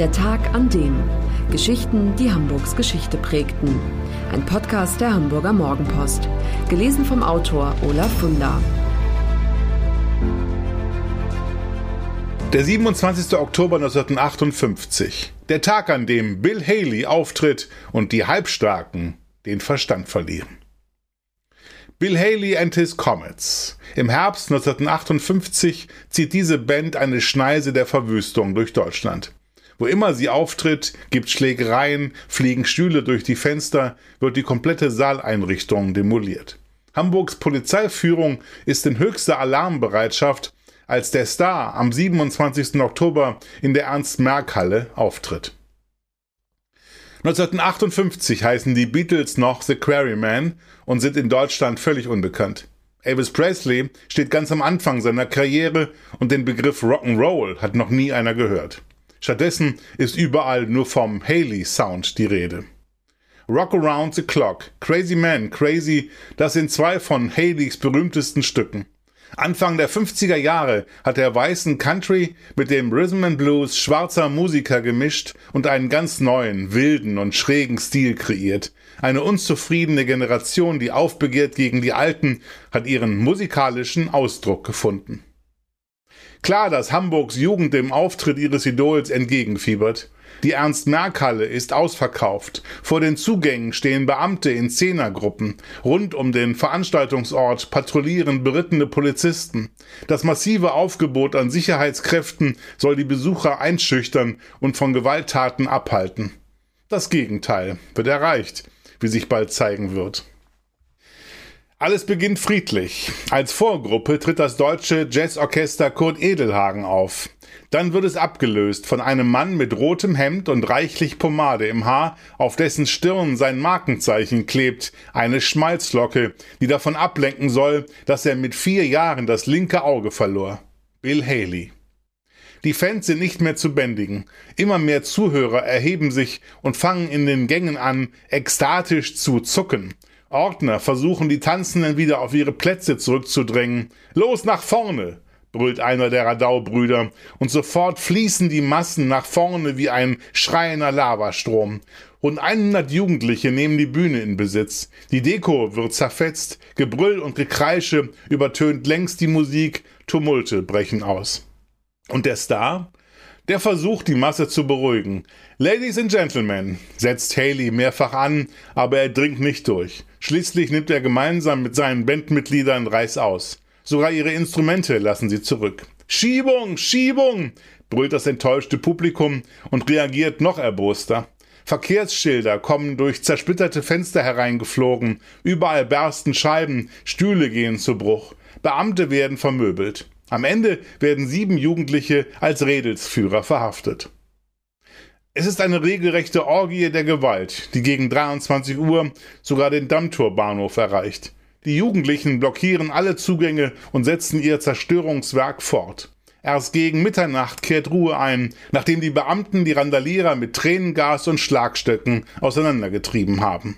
Der Tag an dem. Geschichten, die Hamburgs Geschichte prägten. Ein Podcast der Hamburger Morgenpost. Gelesen vom Autor Olaf Funder. Der 27. Oktober 1958. Der Tag, an dem Bill Haley auftritt und die Halbstarken den Verstand verlieren. Bill Haley and His Comets. Im Herbst 1958 zieht diese Band eine Schneise der Verwüstung durch Deutschland. Wo immer sie auftritt, gibt Schlägereien, fliegen Stühle durch die Fenster, wird die komplette Saaleinrichtung demoliert. Hamburgs Polizeiführung ist in höchster Alarmbereitschaft als der Star am 27. Oktober in der Ernst-Merck-Halle auftritt. 1958 heißen die Beatles noch The Quarrymen und sind in Deutschland völlig unbekannt. Elvis Presley steht ganz am Anfang seiner Karriere und den Begriff Rock'n'Roll hat noch nie einer gehört. Stattdessen ist überall nur vom Haley Sound die Rede. Rock Around the Clock, Crazy Man, Crazy, das sind zwei von Haleys berühmtesten Stücken. Anfang der 50er Jahre hat er weißen Country mit dem Rhythm and Blues schwarzer Musiker gemischt und einen ganz neuen, wilden und schrägen Stil kreiert. Eine unzufriedene Generation, die aufbegehrt gegen die Alten, hat ihren musikalischen Ausdruck gefunden. Klar, dass Hamburgs Jugend dem Auftritt ihres Idols entgegenfiebert. Die Ernst-Merck-Halle ist ausverkauft. Vor den Zugängen stehen Beamte in Zehnergruppen. Rund um den Veranstaltungsort patrouillieren berittene Polizisten. Das massive Aufgebot an Sicherheitskräften soll die Besucher einschüchtern und von Gewalttaten abhalten. Das Gegenteil wird erreicht, wie sich bald zeigen wird. Alles beginnt friedlich. Als Vorgruppe tritt das deutsche Jazzorchester Kurt Edelhagen auf. Dann wird es abgelöst von einem Mann mit rotem Hemd und reichlich Pomade im Haar, auf dessen Stirn sein Markenzeichen klebt, eine Schmalzlocke, die davon ablenken soll, dass er mit vier Jahren das linke Auge verlor. Bill Haley. Die Fans sind nicht mehr zu bändigen. Immer mehr Zuhörer erheben sich und fangen in den Gängen an, ekstatisch zu zucken. Ordner versuchen die Tanzenden wieder auf ihre Plätze zurückzudrängen. Los nach vorne! brüllt einer der Radau-Brüder, und sofort fließen die Massen nach vorne wie ein schreiender Lavastrom. Rund 100 Jugendliche nehmen die Bühne in Besitz. Die Deko wird zerfetzt, Gebrüll und Gekreische übertönt längst die Musik, Tumulte brechen aus. Und der Star? Der versucht, die Masse zu beruhigen. Ladies and Gentlemen, setzt Haley mehrfach an, aber er dringt nicht durch. Schließlich nimmt er gemeinsam mit seinen Bandmitgliedern Reis aus. Sogar ihre Instrumente lassen sie zurück. Schiebung, Schiebung, brüllt das enttäuschte Publikum und reagiert noch erboster. Verkehrsschilder kommen durch zersplitterte Fenster hereingeflogen, überall bersten Scheiben, Stühle gehen zu Bruch, Beamte werden vermöbelt. Am Ende werden sieben Jugendliche als Redelsführer verhaftet. Es ist eine regelrechte Orgie der Gewalt, die gegen 23 Uhr sogar den Dammtorbahnhof erreicht. Die Jugendlichen blockieren alle Zugänge und setzen ihr Zerstörungswerk fort. Erst gegen Mitternacht kehrt Ruhe ein, nachdem die Beamten die Randalierer mit Tränengas und Schlagstöcken auseinandergetrieben haben.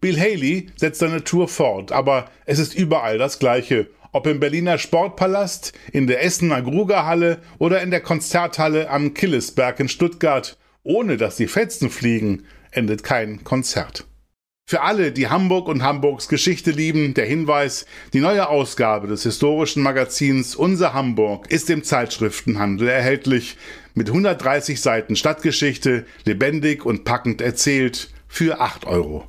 Bill Haley setzt seine Tour fort, aber es ist überall das Gleiche ob im Berliner Sportpalast, in der Essener Grugerhalle oder in der Konzerthalle am Killesberg in Stuttgart, ohne dass die Fetzen fliegen, endet kein Konzert. Für alle, die Hamburg und Hamburgs Geschichte lieben, der Hinweis, die neue Ausgabe des historischen Magazins Unser Hamburg ist im Zeitschriftenhandel erhältlich, mit 130 Seiten Stadtgeschichte, lebendig und packend erzählt, für 8,95 Euro.